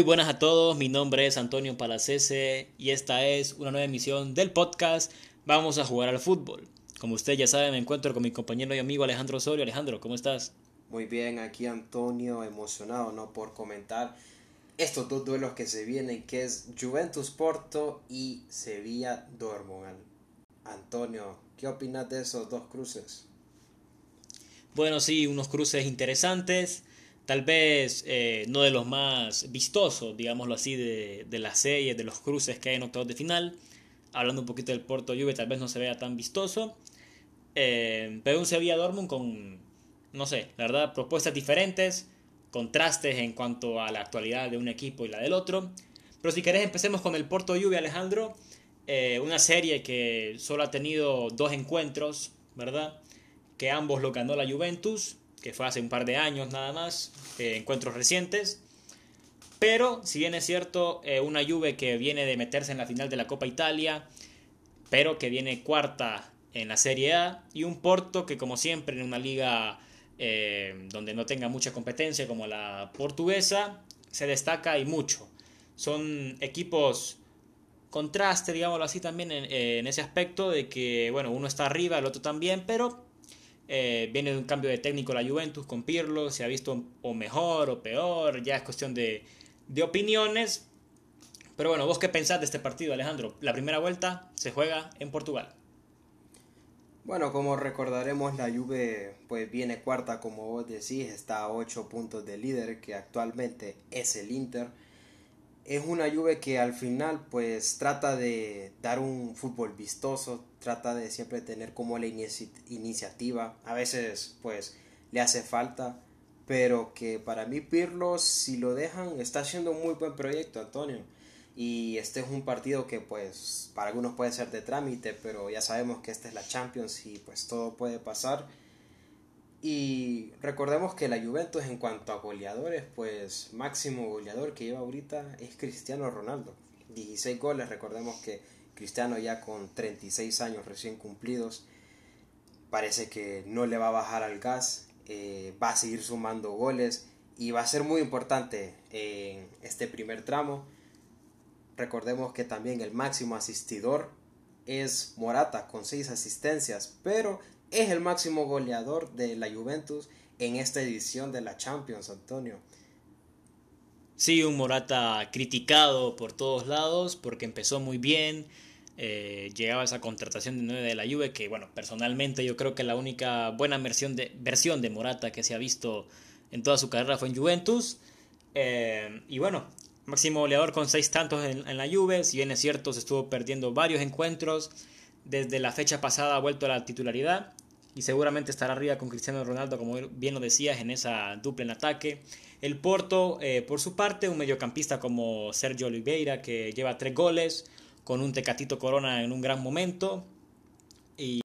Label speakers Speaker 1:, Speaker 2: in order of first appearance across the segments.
Speaker 1: Muy buenas a todos, mi nombre es Antonio Palacese y esta es una nueva emisión del podcast Vamos a jugar al fútbol. Como usted ya sabe, me encuentro con mi compañero y amigo Alejandro Osorio. Alejandro, ¿cómo estás?
Speaker 2: Muy bien, aquí Antonio, emocionado ¿no? por comentar estos dos duelos que se vienen, que es Juventus Porto y Sevilla Dortmund. Antonio, ¿qué opinas de esos dos cruces?
Speaker 1: Bueno, sí, unos cruces interesantes tal vez eh, no de los más vistosos, digámoslo así, de, de las series, de los cruces que hay en octavos de final. Hablando un poquito del Porto Juve, tal vez no se vea tan vistoso. Eh, pero un Sevilla Dortmund con, no sé, la verdad, propuestas diferentes, contrastes en cuanto a la actualidad de un equipo y la del otro. Pero si querés, empecemos con el Porto Juve, Alejandro. Eh, una serie que solo ha tenido dos encuentros, ¿verdad? Que ambos lo ganó la Juventus que fue hace un par de años nada más, eh, encuentros recientes. Pero, si bien es cierto, eh, una Juve que viene de meterse en la final de la Copa Italia, pero que viene cuarta en la Serie A, y un Porto que, como siempre, en una liga eh, donde no tenga mucha competencia como la portuguesa, se destaca y mucho. Son equipos contraste, digámoslo así, también en, en ese aspecto de que, bueno, uno está arriba, el otro también, pero eh, viene de un cambio de técnico la Juventus con Pirlo, se ha visto o mejor o peor, ya es cuestión de, de opiniones. Pero bueno, ¿vos qué pensás de este partido, Alejandro? La primera vuelta se juega en Portugal.
Speaker 2: Bueno, como recordaremos, la Juve pues viene cuarta, como vos decís, está a 8 puntos de líder, que actualmente es el Inter es una Juve que al final pues trata de dar un fútbol vistoso, trata de siempre tener como la iniciativa, a veces pues le hace falta, pero que para mí Pirlo si lo dejan está haciendo un muy buen proyecto Antonio. Y este es un partido que pues para algunos puede ser de trámite, pero ya sabemos que esta es la Champions y pues todo puede pasar y recordemos que la Juventus en cuanto a goleadores, pues máximo goleador que lleva ahorita es Cristiano Ronaldo. 16 goles, recordemos que Cristiano ya con 36 años recién cumplidos, parece que no le va a bajar al gas, eh, va a seguir sumando goles y va a ser muy importante en este primer tramo. Recordemos que también el máximo asistidor es Morata con 6 asistencias, pero es el máximo goleador de la Juventus en esta edición de la Champions, Antonio.
Speaker 1: Sí, un Morata criticado por todos lados porque empezó muy bien. Eh, llegaba esa contratación de 9 de la Juve que, bueno, personalmente yo creo que la única buena versión de, versión de Morata que se ha visto en toda su carrera fue en Juventus. Eh, y bueno, máximo goleador con 6 tantos en, en, la Juve. Si bien es cierto, se estuvo perdiendo varios encuentros. Desde la fecha pasada ha vuelto a la titularidad y seguramente estará arriba con Cristiano Ronaldo, como bien lo decías, en esa dupla en ataque. El Porto, eh, por su parte, un mediocampista como Sergio Oliveira, que lleva tres goles, con un Tecatito Corona en un gran momento. Y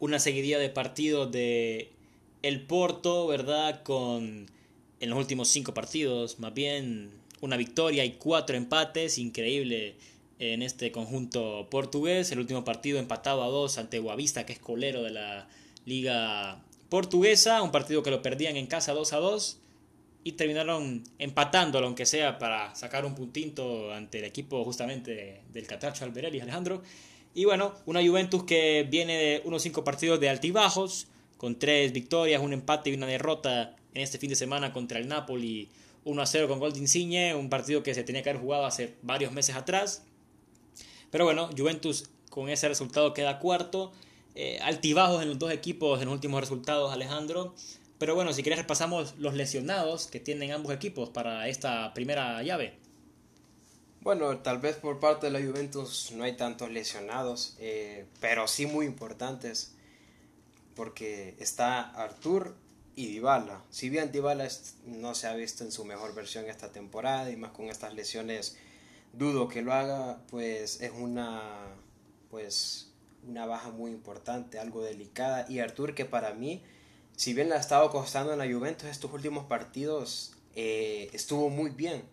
Speaker 1: una seguidilla de partidos de el Porto, ¿verdad? Con en los últimos cinco partidos, más bien una victoria y cuatro empates, increíble en este conjunto portugués. El último partido empatado a dos ante Guavista, que es colero de la liga portuguesa. Un partido que lo perdían en casa 2 a 2 y terminaron empatándolo, aunque sea para sacar un puntito ante el equipo justamente del Catracho Alberelli, Alejandro. Y bueno, una Juventus que viene de unos cinco partidos de altibajos, con tres victorias, un empate y una derrota en este fin de semana contra el Napoli 1 a 0 con gol de Insigne, un partido que se tenía que haber jugado hace varios meses atrás. Pero bueno, Juventus con ese resultado queda cuarto. Eh, altibajos en los dos equipos en los últimos resultados, Alejandro. Pero bueno, si quieres repasamos los lesionados que tienen ambos equipos para esta primera llave.
Speaker 2: Bueno, tal vez por parte de la Juventus no hay tantos lesionados, eh, pero sí muy importantes, porque está Artur y Dybala. Si bien Dybala no se ha visto en su mejor versión esta temporada y más con estas lesiones dudo que lo haga, pues es una pues una baja muy importante, algo delicada. Y Artur que para mí, si bien le ha estado costando en la Juventus estos últimos partidos, eh, estuvo muy bien.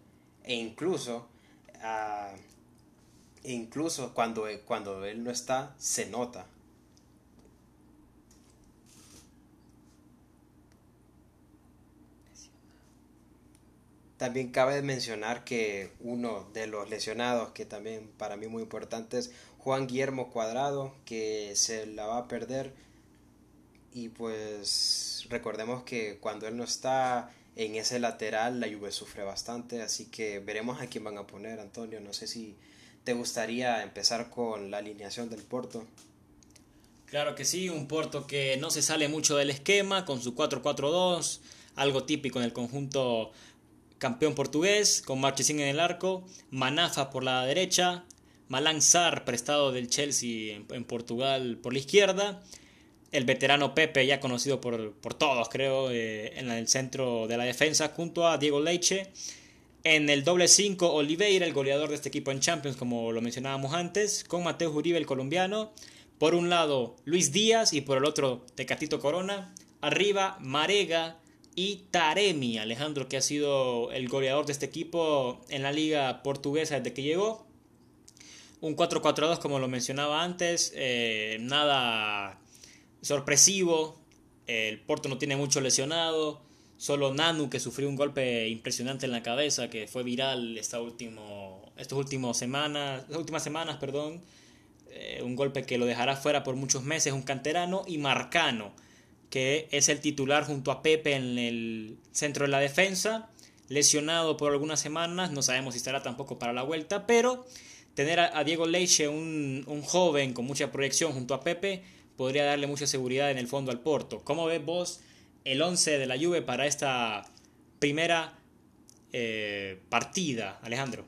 Speaker 2: E incluso ah, e incluso cuando, cuando él no está se nota También cabe mencionar que uno de los lesionados, que también para mí muy importante, es Juan Guillermo Cuadrado, que se la va a perder. Y pues recordemos que cuando él no está en ese lateral, la Juve sufre bastante. Así que veremos a quién van a poner, Antonio. No sé si te gustaría empezar con la alineación del Porto.
Speaker 1: Claro que sí, un Porto que no se sale mucho del esquema, con su 4-4-2, algo típico en el conjunto campeón portugués, con Marchesín en el arco, Manafa por la derecha, Malang Sar prestado del Chelsea en, Portugal por la izquierda, el veterano Pepe ya conocido por, todos creo eh, en el centro de la defensa junto a Diego Leiche, en el doble 5 Oliveira, el goleador de este equipo en Champions como lo mencionábamos antes, con Mateo Uribe el colombiano, por un lado Luis Díaz y por el otro Tecatito Corona, arriba Marega, y Taremi, Alejandro, que ha sido el goleador de este equipo en la liga portuguesa desde que llegó. Un 4-4-2, como lo mencionaba antes, eh, nada sorpresivo. El Porto no tiene mucho lesionado. Solo Nanu, que sufrió un golpe impresionante en la cabeza, que fue viral esta último, estos últimos semanas, las últimas semanas, perdón. Eh, un golpe que lo dejará fuera por muchos meses, un canterano. Y Marcano, que es el titular junto a Pepe en el centro de la defensa, lesionado por algunas semanas, no sabemos si estará tampoco para la vuelta, pero tener a, Diego Leiche, un, joven con mucha proyección junto a Pepe, podría darle mucha seguridad en el fondo al Porto. ¿Cómo ves vos el 11 de la Juve para esta primera eh, partida, Alejandro?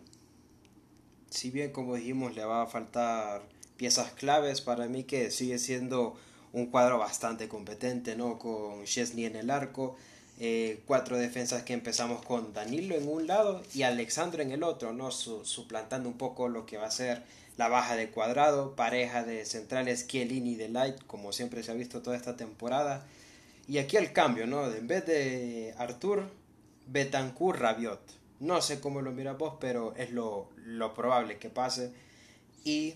Speaker 2: Si bien, como dijimos, le va a faltar piezas claves, para mí que sigue siendo un cuadro bastante competente, ¿no? Con Chesney en el arco, eh, cuatro defensas que empezamos con Danilo en un lado y Alexandro en el otro, ¿no? suplantando un poco lo que va a ser la baja de cuadrado, pareja de centrales Chiellini y de Light, como siempre se ha visto toda esta temporada. Y aquí el cambio, ¿no? En vez de Artur, Betancourt Rabiot. No sé cómo lo miras vos, pero es lo, lo probable que pase. Y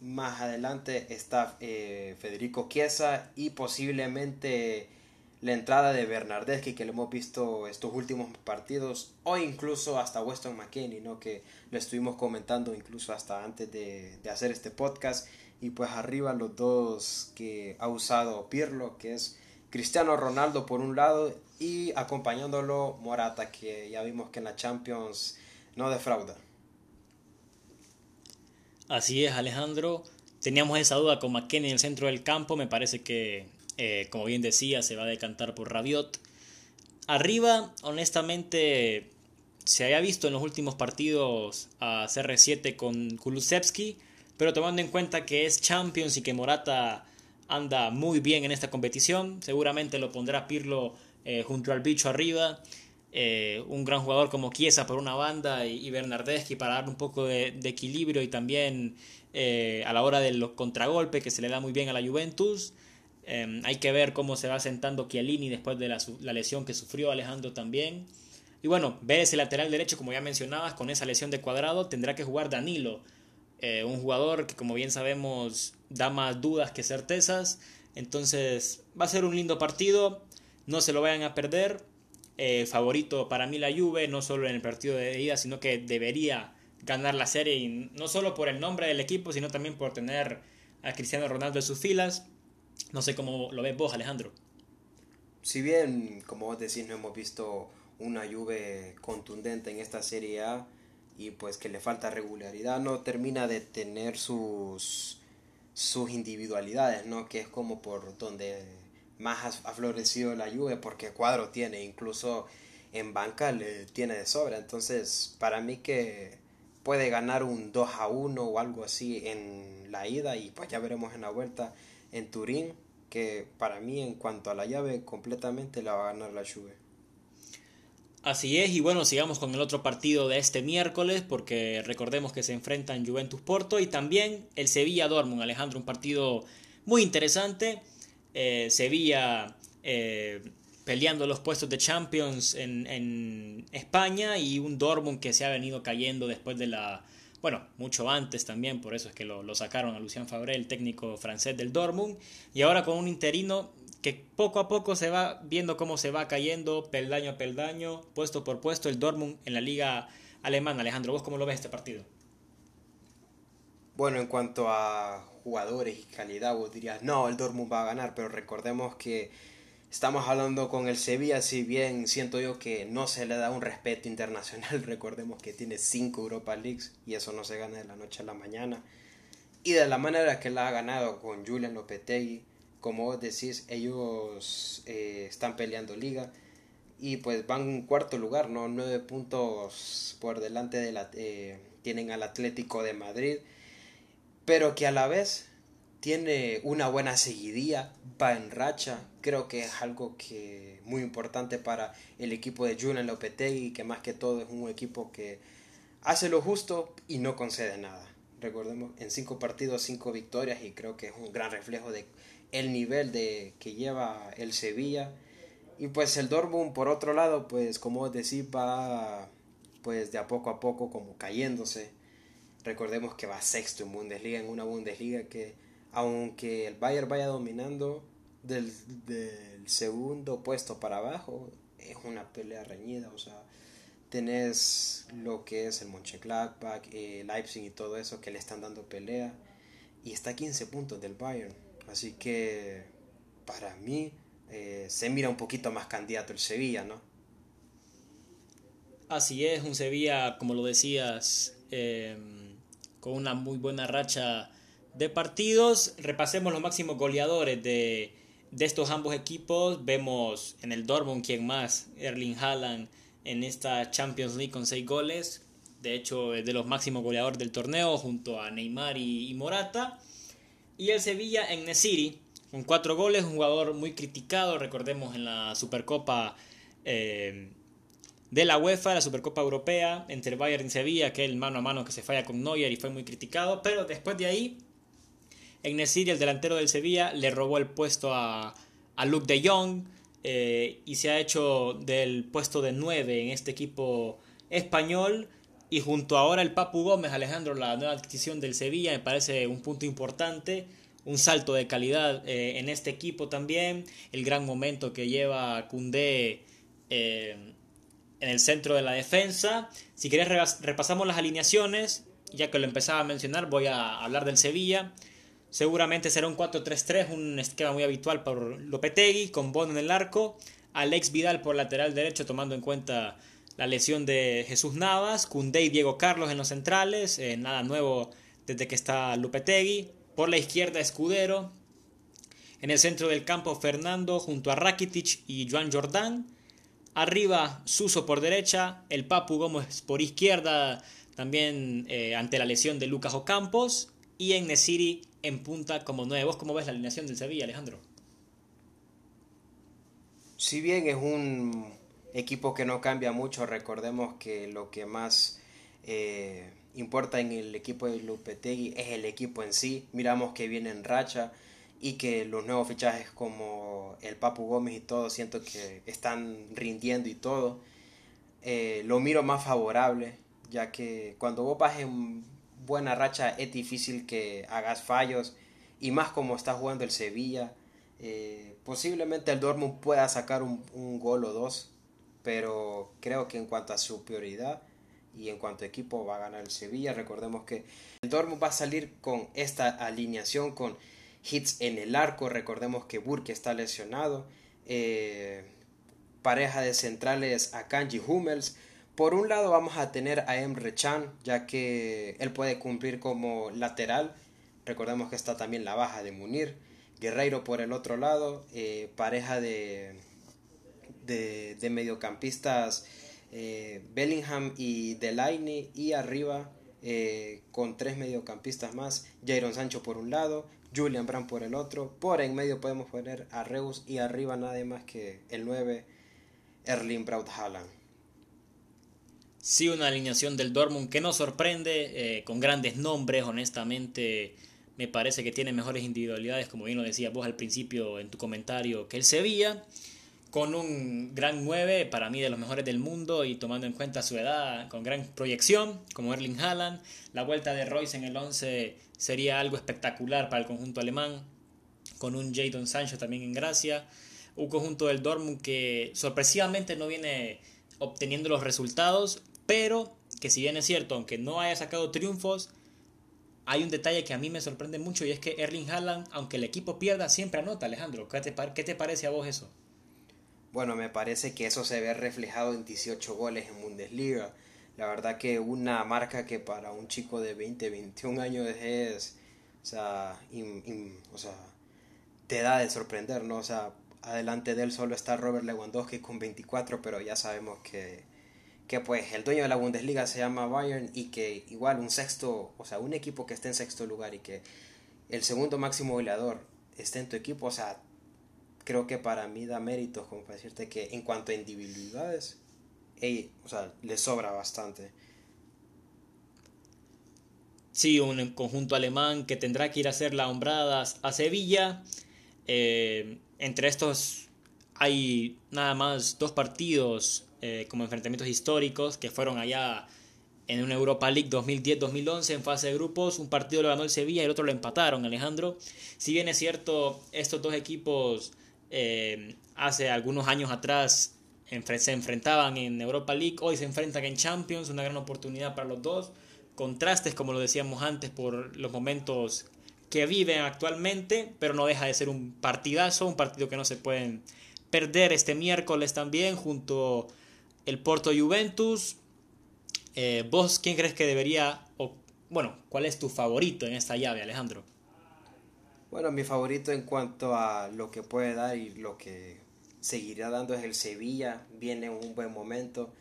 Speaker 2: más adelante está eh, Federico Chiesa y posiblemente la entrada de Bernardeschi que lo hemos visto estos últimos partidos o incluso hasta Weston McKinney, ¿no? que lo estuvimos comentando incluso hasta antes de, hacer este podcast y pues arriba los dos que ha usado Pirlo que es Cristiano Ronaldo por un lado y acompañándolo Morata que ya vimos que en la Champions no defrauda.
Speaker 1: Así es, Alejandro. Teníamos esa duda con McKenny en el centro del campo. Me parece que, eh, como bien decía, se va a decantar por Rabiot. Arriba, honestamente, se había visto en los últimos partidos a CR7 con Kulusevski, pero tomando en cuenta que es Champions y que Morata anda muy bien en esta competición, seguramente lo pondrá Pirlo eh, junto al bicho arriba. Eh, un gran jugador como Chiesa por una banda y, Bernardeschi para dar un poco de, equilibrio y también eh, a la hora de los contragolpes que se le da muy bien a la Juventus. Em, hay que ver cómo se va sentando Chiellini después de la, lesión que sufrió Alejandro también. Y bueno, ver ese lateral derecho, como ya mencionabas, con esa lesión de cuadrado, tendrá que jugar Danilo, eh, un jugador que como bien sabemos da más dudas que certezas. Entonces va a ser un lindo partido, no se lo vayan a perder. Eh, favorito para mí la Juve, no solo en el partido de ida, sino que debería ganar la serie, no solo por el nombre del equipo, sino también por tener a Cristiano Ronaldo en sus filas. No sé cómo lo ves vos, Alejandro.
Speaker 2: Si bien, como vos decís, no hemos visto una Juve contundente en esta Serie A y pues que le falta regularidad, no termina de tener sus sus individualidades, ¿no? Que es como por donde más ha florecido la Juve porque Cuadro tiene, incluso en banca le tiene de sobra. Entonces, para mí que puede ganar un 2 a 1 o algo así en la ida y pues ya veremos en la vuelta en Turín, que para mí en cuanto a la llave completamente la va a ganar la Juve.
Speaker 1: Así es, y bueno, sigamos con el otro partido de este miércoles, porque recordemos que se enfrentan Juventus Porto y también el Sevilla Dortmund, Alejandro, un partido muy interesante eh, Sevilla eh, peleando los puestos de Champions en, España y un Dortmund que se ha venido cayendo después de la... Bueno, mucho antes también, por eso es que lo, sacaron a Lucien Fabré, el técnico francés del Dortmund, y ahora con un interino que poco a poco se va viendo cómo se va cayendo peldaño a peldaño, puesto por puesto el Dortmund en la liga alemana. Alejandro, ¿vos cómo lo ves este partido?
Speaker 2: Bueno, en cuanto a jugadores y calidad, vos dirías, no, el Dortmund va a ganar, pero recordemos que estamos hablando con el Sevilla, si bien siento yo que no se le da un respeto internacional, recordemos que tiene 5 Europa Leagues y eso no se gana de la noche a la mañana. Y de la manera que la ha ganado con Julian Lopetegui, como vos decís, ellos eh, están peleando liga y pues van en cuarto lugar, ¿no? Nueve puntos por delante de la... Eh, tienen al Atlético de Madrid, pero que a la vez tiene una buena seguidía, va en racha, creo que es algo que muy importante para el equipo de Julian Lopetegui, que más que todo es un equipo que hace lo justo y no concede nada. Recordemos, en cinco partidos, cinco victorias y creo que es un gran reflejo de el nivel de que lleva el Sevilla. Y pues el Dortmund, por otro lado, pues como decís, va pues de a poco a poco como cayéndose. Recordemos que va sexto en Bundesliga, en una Bundesliga que aunque el Bayern vaya dominando del, del segundo puesto para abajo, es una pelea reñida, o sea, tenés lo que es el Mönchengladbach, eh, Leipzig y todo eso que le están dando pelea y está a 15 puntos del Bayern. Así que para mí eh, se mira un poquito más candidato el Sevilla, ¿no?
Speaker 1: Así es, un Sevilla, como lo decías, em, con una muy buena racha de partidos. Repasemos los máximos goleadores de, de estos ambos equipos. Vemos en el Dortmund quién más, Erling Haaland en esta Champions League con 6 goles. De hecho, es de los máximos goleadores del torneo junto a Neymar y Morata. Y el Sevilla en Nesiri, con cuatro goles, un jugador muy criticado, recordemos en la Supercopa eh, de la UEFA, la Supercopa Europea, entre Bayern y Sevilla, que el mano a mano que se falla con Neuer y fue muy criticado, pero después de ahí, en el delantero del Sevilla, le robó el puesto a, a Luke de Jong eh, y se ha hecho del puesto de 9 en este equipo español y junto ahora el Papu Gómez, Alejandro, la nueva adquisición del Sevilla, me parece un punto importante, un salto de calidad eh, en este equipo también, el gran momento que lleva Cundé eh, en el centro de la defensa. Si querés repasamos las alineaciones, ya que lo empezaba a mencionar, voy a hablar del Sevilla. Seguramente será un 4-3-3, un esquema muy habitual por Lopetegui, con Bono en el arco, Alex Vidal por lateral derecho, tomando en cuenta la lesión de Jesús Navas, Cundé y Diego Carlos en los centrales, eh, nada nuevo desde que está Lupetegui. Por la izquierda Escudero. En el centro del campo Fernando junto a Rakitic y Juan Jordán. Arriba Suso por derecha, el Papu Gómez por izquierda, también eh, ante la lesión de Lucas Ocampos. Y en Nesiri en punta como nuevos. ¿Cómo ves la alineación del Sevilla, Alejandro?
Speaker 2: Si bien es un equipo que no cambia mucho. Recordemos que lo que más eh, importa en el equipo de Lupetegui es el equipo en sí. Miramos que viene en racha y que los nuevos fichajes como el Papu Gómez y todo, siento que están rindiendo y todo. Eh, lo miro más favorable, ya que cuando vos vas en buena racha es difícil que hagas fallos y más como está jugando el Sevilla. Eh, posiblemente el Dortmund pueda sacar un, un gol o dos pero creo que en cuanto a su prioridad y en cuanto a equipo va a ganar el Sevilla. Recordemos que el Dortmund va a salir con esta alineación con hits en el arco. Recordemos que Burke está lesionado. Eh, pareja de centrales a Kanji Hummels. Por un lado vamos a tener a Emre Chan, ya que él puede cumplir como lateral. Recordemos que está también la baja de Munir. Guerreiro por el otro lado, eh, pareja de de, mediocampistas eh, Bellingham y Delaney y arriba eh, con tres mediocampistas más, Jairon Sancho por un lado, Julian Brand por el otro, por en medio podemos poner a Reus y arriba nada más que el 9 Erling Braut Haaland.
Speaker 1: Sí, una alineación del Dortmund que nos sorprende, eh, con grandes nombres, honestamente me parece que tiene mejores individualidades, como bien lo decías vos al principio en tu comentario, que el Sevilla con un gran 9, para mí de los mejores del mundo y tomando en cuenta su edad, con gran proyección, como Erling Haaland. La vuelta de Royce en el 11 sería algo espectacular para el conjunto alemán. con un Jadon Sancho también en gracia. Un conjunto del Dortmund que sorpresivamente no viene obteniendo los resultados, pero que si bien es cierto, aunque no haya sacado triunfos, hay un detalle que a mí me sorprende mucho y es que Erling Haaland, aunque el equipo pierda, siempre anota, Alejandro. ¿Qué te, qué te parece a vos eso?
Speaker 2: Bueno, me parece que eso se ve reflejado en 18 goles en Bundesliga. La verdad que una marca que para un chico de 20, 21 años es, o sea, o sea, te da de sorprender, ¿no? O sea, adelante de él solo está Robert Lewandowski con 24, pero ya sabemos que, que pues el dueño de la Bundesliga se llama Bayern y que igual un sexto, o sea, un equipo que esté en sexto lugar y que el segundo máximo goleador esté en tu equipo, o sea, creo que para mí da méritos, como para decirte que en cuanto a individualidades, o sea, le sobra bastante.
Speaker 1: Sí, un conjunto alemán que tendrá que ir a hacer las hombradas a Sevilla. Eh, entre estos hay nada más dos partidos eh, como enfrentamientos históricos que fueron allá en una Europa League 2010-2011 en fase de grupos. Un partido lo ganó el Sevilla y el otro lo empataron, Alejandro. Si bien es cierto, estos dos equipos eh, hace algunos años atrás se enfrentaban en Europa League, hoy se enfrentan en Champions, una gran oportunidad para los dos. Contrastes, como lo decíamos antes, por los momentos que viven actualmente, pero no deja de ser un partidazo, un partido que no se pueden perder este miércoles también junto el Porto Juventus. Eh, ¿Vos quién crees que debería, o bueno, cuál es tu favorito en esta llave, Alejandro?
Speaker 2: Bueno, mi favorito en cuanto a lo que puede dar y lo que seguirá dando es el Sevilla. Viene un buen momento.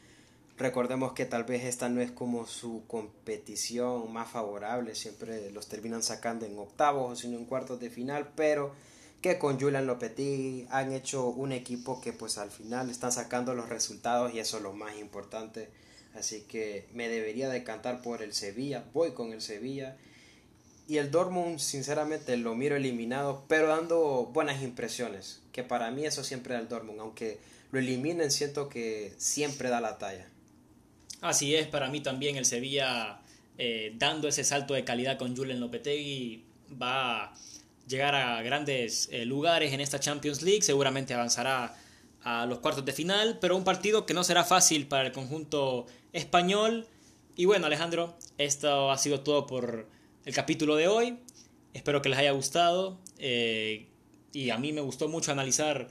Speaker 2: Recordemos que tal vez esta no es como su competición más favorable. Siempre los terminan sacando en octavos o sino en cuartos de final. Pero que con Julian Lopetegui han hecho un equipo que pues al final están sacando los resultados y eso es lo más importante. Así que me debería decantar por el Sevilla. Voy con el Sevilla y el Dortmund, sinceramente, lo miro eliminado, pero dando buenas impresiones. Que para mí eso siempre da el Dortmund. Aunque lo eliminen, siento que siempre da la talla.
Speaker 1: Así es, para mí también el Sevilla, eh, dando ese salto de calidad con Julen Lopetegui, va a llegar a grandes eh, lugares en esta Champions League. Seguramente avanzará a los cuartos de final, pero un partido que no será fácil para el conjunto español. Y bueno, Alejandro, esto ha sido todo por el capítulo de hoy. Espero que les haya gustado. Eh, y a mí me gustó mucho analizar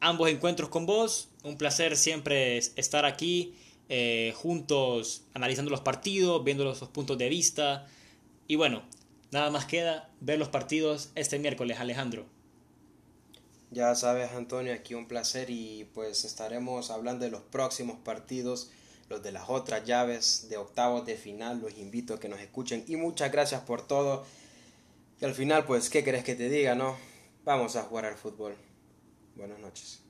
Speaker 1: ambos encuentros con vos. Un placer siempre estar aquí eh, juntos analizando los partidos, viendo los puntos de vista. Y bueno, nada más queda ver los partidos este miércoles, Alejandro.
Speaker 2: Ya sabes, Antonio, aquí un placer y pues estaremos hablando de los próximos partidos los de las otras llaves de octavos de final. Los invito a que nos escuchen y muchas gracias por todo. Y al final, pues, ¿qué querés que te diga, no? Vamos a jugar al fútbol. Buenas noches.